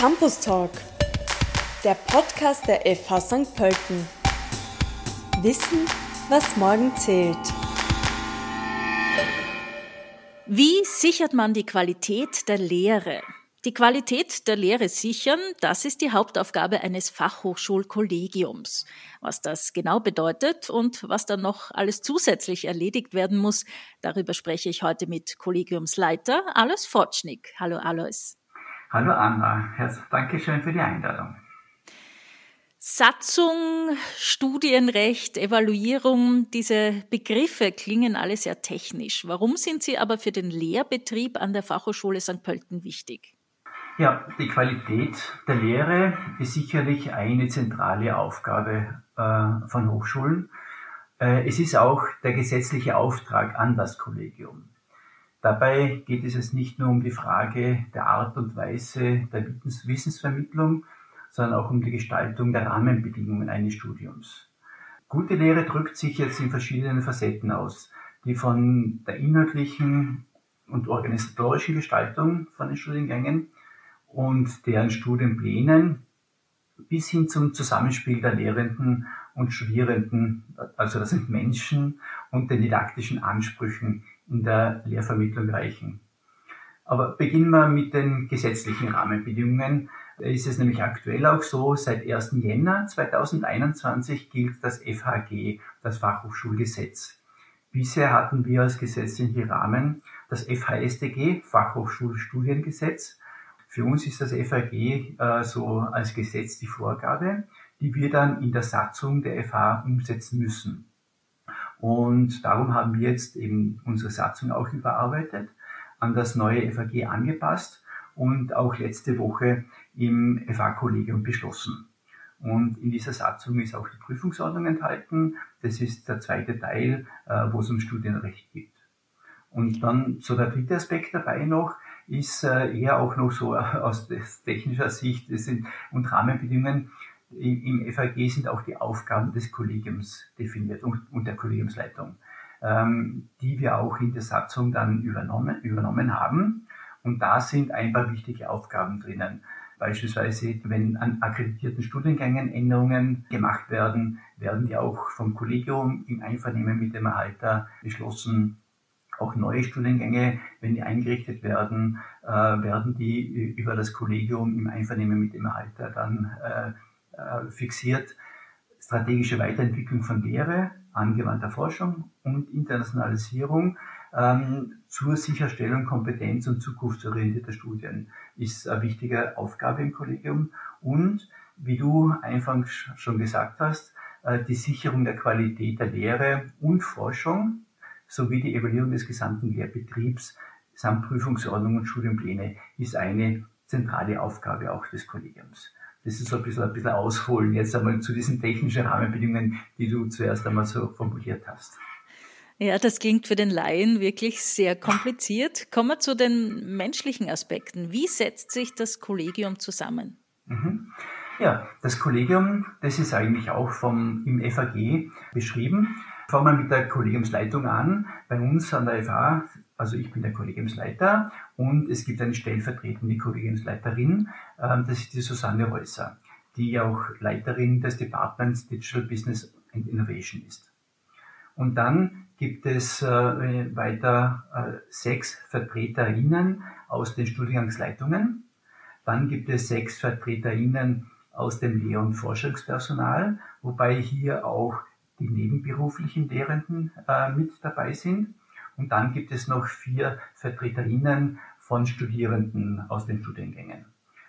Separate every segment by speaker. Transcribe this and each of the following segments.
Speaker 1: Campus Talk, der Podcast der FH St. Pölten. Wissen, was morgen zählt.
Speaker 2: Wie sichert man die Qualität der Lehre? Die Qualität der Lehre sichern, das ist die Hauptaufgabe eines Fachhochschulkollegiums. Was das genau bedeutet und was dann noch alles zusätzlich erledigt werden muss, darüber spreche ich heute mit Kollegiumsleiter Alois Fortschnick. Hallo Alois.
Speaker 3: Hallo Anna, danke schön für die Einladung.
Speaker 2: Satzung, Studienrecht, Evaluierung, diese Begriffe klingen alle sehr technisch. Warum sind sie aber für den Lehrbetrieb an der Fachhochschule St. Pölten wichtig?
Speaker 3: Ja, die Qualität der Lehre ist sicherlich eine zentrale Aufgabe äh, von Hochschulen. Äh, es ist auch der gesetzliche Auftrag an das Kollegium. Dabei geht es jetzt nicht nur um die Frage der Art und Weise der Wissensvermittlung, sondern auch um die Gestaltung der Rahmenbedingungen eines Studiums. Gute Lehre drückt sich jetzt in verschiedenen Facetten aus, die von der inhaltlichen und organisatorischen Gestaltung von den Studiengängen und deren Studienplänen bis hin zum Zusammenspiel der Lehrenden und Studierenden, also das sind Menschen und den didaktischen Ansprüchen in der Lehrvermittlung reichen. Aber beginnen wir mit den gesetzlichen Rahmenbedingungen. Ist es nämlich aktuell auch so, seit 1. Jänner 2021 gilt das FHG, das Fachhochschulgesetz. Bisher hatten wir als gesetzlichen Rahmen das FHSDG, Fachhochschulstudiengesetz, für uns ist das FAG äh, so als Gesetz die Vorgabe, die wir dann in der Satzung der FH umsetzen müssen. Und darum haben wir jetzt eben unsere Satzung auch überarbeitet, an das neue FAG angepasst und auch letzte Woche im FH-Kollegium beschlossen. Und in dieser Satzung ist auch die Prüfungsordnung enthalten. Das ist der zweite Teil, äh, wo es um Studienrecht geht. Und dann so der dritte Aspekt dabei noch, ist äh, eher auch noch so aus technischer Sicht und Rahmenbedingungen. Im FAG sind auch die Aufgaben des Kollegiums definiert und, und der Kollegiumsleitung, ähm, die wir auch in der Satzung dann übernommen, übernommen haben. Und da sind ein paar wichtige Aufgaben drinnen. Beispielsweise, wenn an akkreditierten Studiengängen Änderungen gemacht werden, werden die auch vom Kollegium im Einvernehmen mit dem Erhalter beschlossen auch neue Studiengänge, wenn die eingerichtet werden, äh, werden die über das Kollegium im Einvernehmen mit dem Erhalter dann äh, äh, fixiert. Strategische Weiterentwicklung von Lehre, angewandter Forschung und Internationalisierung ähm, zur Sicherstellung Kompetenz- und zukunftsorientierter Studien ist eine wichtige Aufgabe im Kollegium. Und wie du anfangs schon gesagt hast, die Sicherung der Qualität der Lehre und Forschung sowie die Evaluierung des gesamten Lehrbetriebs samt Prüfungsordnung und Studienpläne ist eine zentrale Aufgabe auch des Kollegiums. Das ist so ein bisschen, ein bisschen ausholen jetzt einmal zu diesen technischen Rahmenbedingungen, die du zuerst einmal so formuliert hast.
Speaker 2: Ja, das klingt für den Laien wirklich sehr kompliziert. Kommen wir zu den menschlichen Aspekten. Wie setzt sich das Kollegium zusammen?
Speaker 3: Mhm. Ja, das Kollegium, das ist eigentlich auch vom, im FAG beschrieben. Fangen wir mit der Kollegiumsleitung an. Bei uns an der FH, also ich bin der Kollegiumsleiter und es gibt eine stellvertretende Kollegiumsleiterin, ähm, das ist die Susanne Reusser, die auch Leiterin des Departments Digital Business and Innovation ist. Und dann gibt es äh, weiter äh, sechs Vertreterinnen aus den Studiengangsleitungen. Dann gibt es sechs Vertreterinnen aus dem Lehr- und Forschungspersonal, wobei hier auch die nebenberuflichen Lehrenden äh, mit dabei sind. Und dann gibt es noch vier VertreterInnen von Studierenden aus den Studiengängen.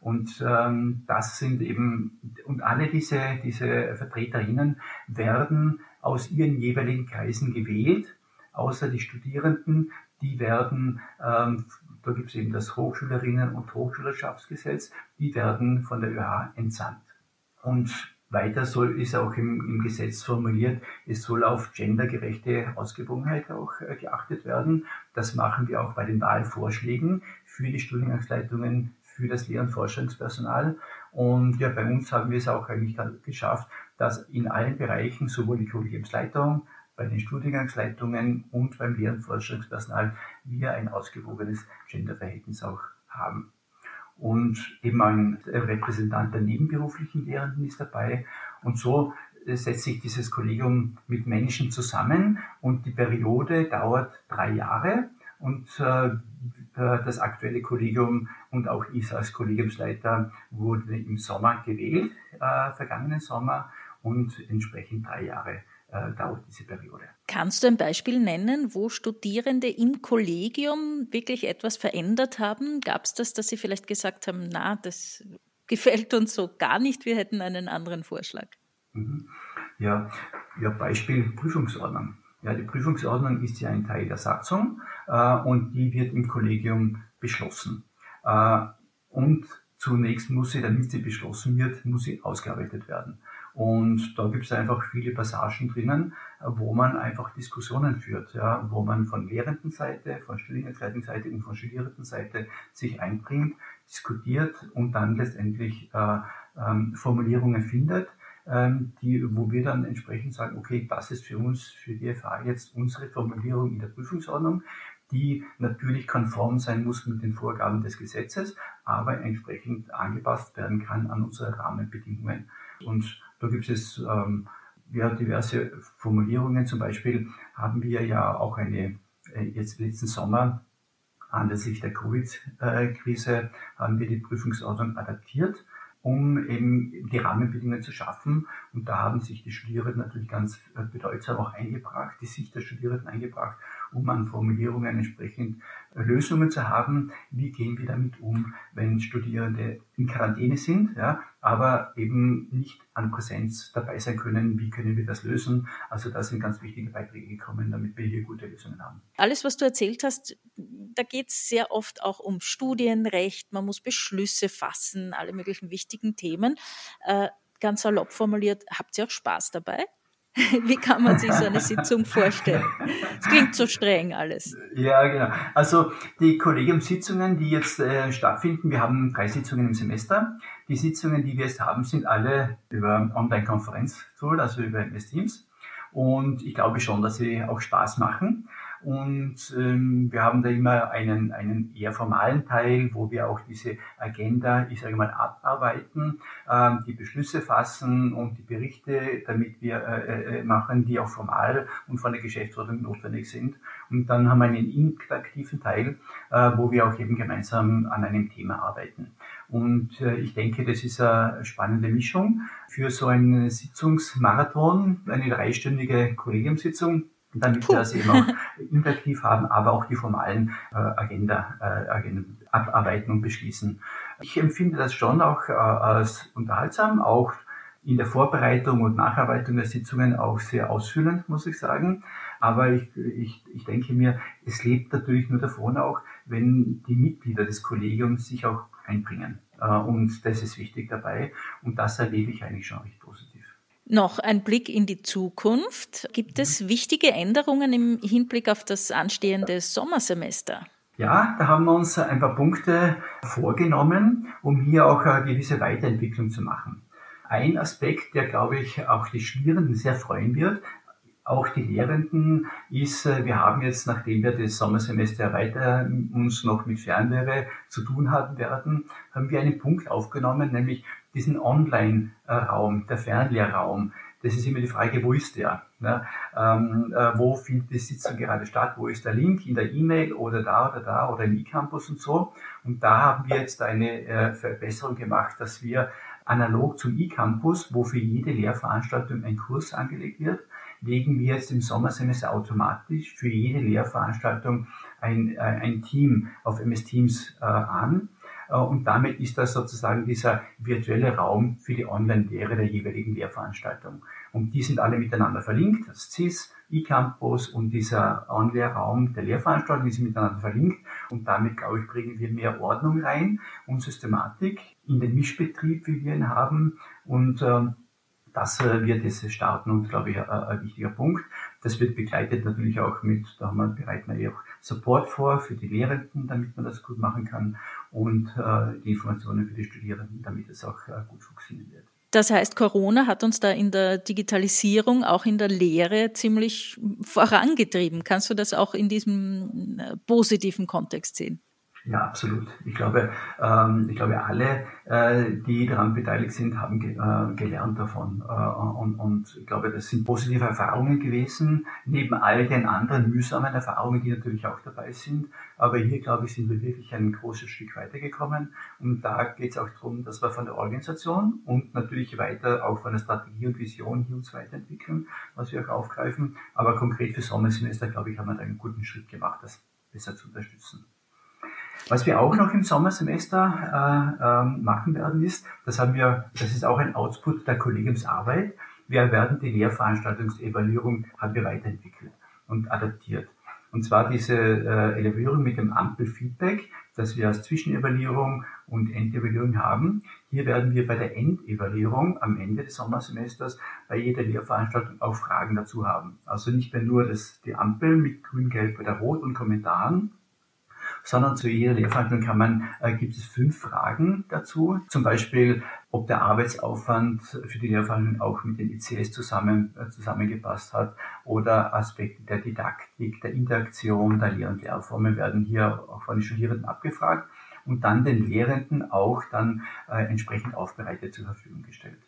Speaker 3: Und ähm, das sind eben, und alle diese, diese VertreterInnen werden aus ihren jeweiligen Kreisen gewählt, außer die Studierenden, die werden, ähm, da gibt es eben das Hochschülerinnen- und Hochschülerschaftsgesetz, die werden von der ÖH entsandt. Und weiter soll, ist auch im, im Gesetz formuliert, es soll auf gendergerechte Ausgewogenheit auch äh, geachtet werden. Das machen wir auch bei den Wahlvorschlägen für die Studiengangsleitungen, für das Lehr- und Forschungspersonal. Und ja, bei uns haben wir es auch eigentlich geschafft, dass in allen Bereichen, sowohl die Kollegiumsleitung, bei den Studiengangsleitungen und beim Lehr- und Forschungspersonal, wir ein ausgewogenes Genderverhältnis auch haben. Und eben ein Repräsentant der nebenberuflichen Lehrenden ist dabei. Und so äh, setzt sich dieses Kollegium mit Menschen zusammen und die Periode dauert drei Jahre und äh, das aktuelle Kollegium und auch ich als Kollegiumsleiter wurde im Sommer gewählt, äh, vergangenen Sommer und entsprechend drei Jahre äh, dauert diese Periode.
Speaker 2: Kannst du ein Beispiel nennen, wo Studierende im Kollegium wirklich etwas verändert haben? Gab es das, dass sie vielleicht gesagt haben, na, das gefällt uns so gar nicht, wir hätten einen anderen Vorschlag?
Speaker 3: Mhm. Ja, ja, Beispiel Prüfungsordnung. Ja, die Prüfungsordnung ist ja ein Teil der Satzung äh, und die wird im Kollegium beschlossen. Äh, und zunächst muss sie, damit sie beschlossen wird, muss sie ausgearbeitet werden. Und da gibt es einfach viele Passagen drinnen, wo man einfach Diskussionen führt, ja, wo man von Lehrendenseite, von Studienseite und von Studierendenseite sich einbringt, diskutiert und dann letztendlich äh, ähm, Formulierungen findet, ähm, die, wo wir dann entsprechend sagen, okay, das ist für uns, für die FH jetzt unsere Formulierung in der Prüfungsordnung, die natürlich konform sein muss mit den Vorgaben des Gesetzes, aber entsprechend angepasst werden kann an unsere Rahmenbedingungen. Und da gibt es ähm, ja, diverse Formulierungen. Zum Beispiel haben wir ja auch eine, äh, jetzt letzten Sommer, anlässlich der Covid-Krise, haben wir die Prüfungsordnung adaptiert um eben die Rahmenbedingungen zu schaffen. Und da haben sich die Studierenden natürlich ganz äh, bedeutsam auch eingebracht, die Sicht der Studierenden eingebracht, um an Formulierungen entsprechend äh, Lösungen zu haben. Wie gehen wir damit um, wenn Studierende in Quarantäne sind, ja, aber eben nicht an Präsenz dabei sein können? Wie können wir das lösen? Also da sind ganz wichtige Beiträge gekommen, damit wir hier gute Lösungen haben.
Speaker 2: Alles, was du erzählt hast, da geht es sehr oft auch um Studienrecht. Man muss Beschlüsse fassen, alle möglichen wichtigen Themen. Äh, ganz salopp formuliert, habt ihr auch Spaß dabei? Wie kann man sich so eine Sitzung vorstellen? Es klingt so streng alles.
Speaker 3: Ja, genau. Also die Kollegiumssitzungen, die jetzt äh, stattfinden, wir haben drei Sitzungen im Semester. Die Sitzungen, die wir jetzt haben, sind alle über Online-Konferenz-Tool, also über MS Teams. Und ich glaube schon, dass sie auch Spaß machen. Und ähm, wir haben da immer einen, einen eher formalen Teil, wo wir auch diese Agenda, ich sage mal, abarbeiten, ähm, die Beschlüsse fassen und die Berichte, damit wir äh, äh, machen, die auch formal und von der Geschäftsordnung notwendig sind. Und dann haben wir einen interaktiven Teil, äh, wo wir auch eben gemeinsam an einem Thema arbeiten. Und äh, ich denke, das ist eine spannende Mischung für so einen Sitzungsmarathon, eine dreistündige Kollegiumssitzung damit wir das eben auch interaktiv haben, aber auch die formalen äh, Agenda, äh, Agenda abarbeiten und beschließen. Ich empfinde das schon auch äh, als unterhaltsam, auch in der Vorbereitung und Nacharbeitung der Sitzungen auch sehr ausführend, muss ich sagen. Aber ich, ich, ich denke mir, es lebt natürlich nur davon auch, wenn die Mitglieder des Kollegiums sich auch einbringen. Äh, und das ist wichtig dabei. Und das erlebe ich eigentlich schon recht positiv.
Speaker 2: Noch ein Blick in die Zukunft. Gibt es wichtige Änderungen im Hinblick auf das anstehende Sommersemester?
Speaker 3: Ja, da haben wir uns ein paar Punkte vorgenommen, um hier auch eine gewisse Weiterentwicklung zu machen. Ein Aspekt, der, glaube ich, auch die Studierenden sehr freuen wird, auch die Lehrenden ist, äh, wir haben jetzt, nachdem wir das Sommersemester weiter uns noch mit Fernlehre zu tun haben werden, haben wir einen Punkt aufgenommen, nämlich diesen Online-Raum, der Fernlehrraum. Das ist immer die Frage, wo ist der? Ja, ähm, äh, wo findet die Sitzung gerade statt? Wo ist der Link? In der E-Mail oder da oder da oder im E-Campus und so. Und da haben wir jetzt eine äh, Verbesserung gemacht, dass wir analog zum E-Campus, wo für jede Lehrveranstaltung ein Kurs angelegt wird, legen wir jetzt im Sommersemester automatisch für jede Lehrveranstaltung ein, äh, ein Team auf MS Teams äh, an. Äh, und damit ist das sozusagen dieser virtuelle Raum für die Online-Lehre der jeweiligen Lehrveranstaltung. Und die sind alle miteinander verlinkt, das CIS, eCampus und dieser Online-Raum der Lehrveranstaltung, die sind miteinander verlinkt. Und damit, glaube ich, bringen wir mehr Ordnung rein und Systematik in den Mischbetrieb, wie wir ihn haben. Und ähm, das äh, wird jetzt starten und, glaube ich, ein wichtiger Punkt. Das wird begleitet natürlich auch mit, da haben wir, bereiten wir auch Support vor für die Lehrenden, damit man das gut machen kann und äh, die Informationen für die Studierenden, damit es auch äh, gut funktionieren wird.
Speaker 2: Das heißt, Corona hat uns da in der Digitalisierung, auch in der Lehre ziemlich vorangetrieben. Kannst du das auch in diesem positiven Kontext sehen?
Speaker 3: Ja, absolut. Ich glaube, ähm, ich glaube, alle, äh, die daran beteiligt sind, haben ge äh, gelernt davon. Äh, und, und ich glaube, das sind positive Erfahrungen gewesen, neben all den anderen mühsamen Erfahrungen, die natürlich auch dabei sind. Aber hier, glaube ich, sind wir wirklich ein großes Stück weitergekommen. Und da geht es auch darum, dass wir von der Organisation und natürlich weiter auch von der Strategie und Vision hier uns weiterentwickeln, was wir auch aufgreifen. Aber konkret für Sommersemester, glaube ich, haben wir da einen guten Schritt gemacht, das besser zu unterstützen. Was wir auch noch im Sommersemester äh, äh, machen werden ist, das haben wir, das ist auch ein Output der Kollegiumsarbeit. Wir werden die Lehrveranstaltungsevaluierung haben wir weiterentwickelt und adaptiert. Und zwar diese äh, Evaluierung mit dem Ampelfeedback, das wir als Zwischenevaluierung und Endevaluierung haben. Hier werden wir bei der Endevaluierung am Ende des Sommersemesters bei jeder Lehrveranstaltung auch Fragen dazu haben. Also nicht mehr nur das, die Ampel mit grün, gelb oder rot und Kommentaren, sondern zu jeder Lehrveranstaltung kann man, äh, gibt es fünf Fragen dazu. Zum Beispiel, ob der Arbeitsaufwand für die Lehrveranstaltung auch mit den ICS zusammen, äh, zusammengepasst hat oder Aspekte der Didaktik, der Interaktion, der Lehr- und Lehrformen werden hier auch von den Studierenden abgefragt und dann den Lehrenden auch dann äh, entsprechend aufbereitet zur Verfügung gestellt.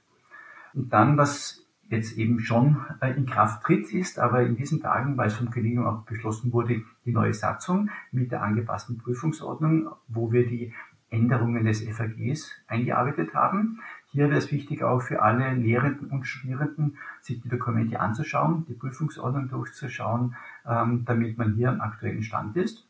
Speaker 3: Und dann, was jetzt eben schon äh, in Kraft tritt, ist aber in diesen Tagen, weil es vom Kollegium auch beschlossen wurde, die neue Satzung mit der angepassten Prüfungsordnung, wo wir die Änderungen des FAGs eingearbeitet haben. Hier wäre es wichtig auch für alle Lehrenden und Studierenden, sich die Dokumente anzuschauen, die Prüfungsordnung durchzuschauen, ähm, damit man hier am aktuellen Stand ist.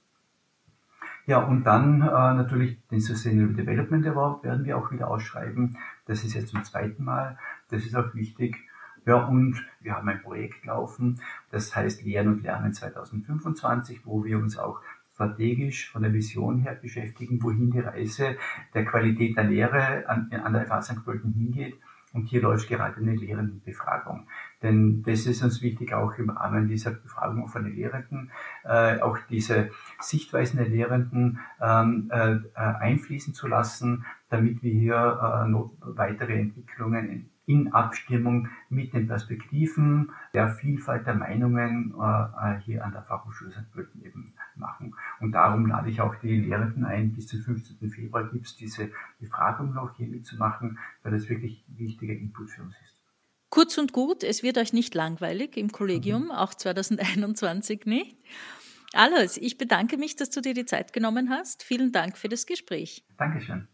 Speaker 3: Ja, und dann äh, natürlich den Sustainable Development Award werden wir auch wieder ausschreiben. Das ist jetzt zum zweiten Mal. Das ist auch wichtig, ja, und wir haben ein Projekt laufen, das heißt Lehren und Lernen 2025, wo wir uns auch strategisch von der Vision her beschäftigen, wohin die Reise der Qualität der Lehre an, an der FH St. Pölten hingeht. Und hier läuft gerade eine Lehrendenbefragung. Denn das ist uns wichtig, auch im Rahmen dieser Befragung von den Lehrenden, äh, auch diese Sichtweisen der Lehrenden ähm, äh, einfließen zu lassen, damit wir hier äh, weitere Entwicklungen in Abstimmung mit den Perspektiven der Vielfalt der Meinungen äh, hier an der Fachhochschule St. Pölten eben machen. Und darum lade ich auch die Lehrenden ein, bis zum 15. Februar gibt es diese Befragung noch hier mitzumachen, weil das wirklich wichtiger Input für uns ist.
Speaker 2: Kurz und gut, es wird euch nicht langweilig im Kollegium, mhm. auch 2021 nicht. Alois, ich bedanke mich, dass du dir die Zeit genommen hast. Vielen Dank für das Gespräch.
Speaker 3: Dankeschön.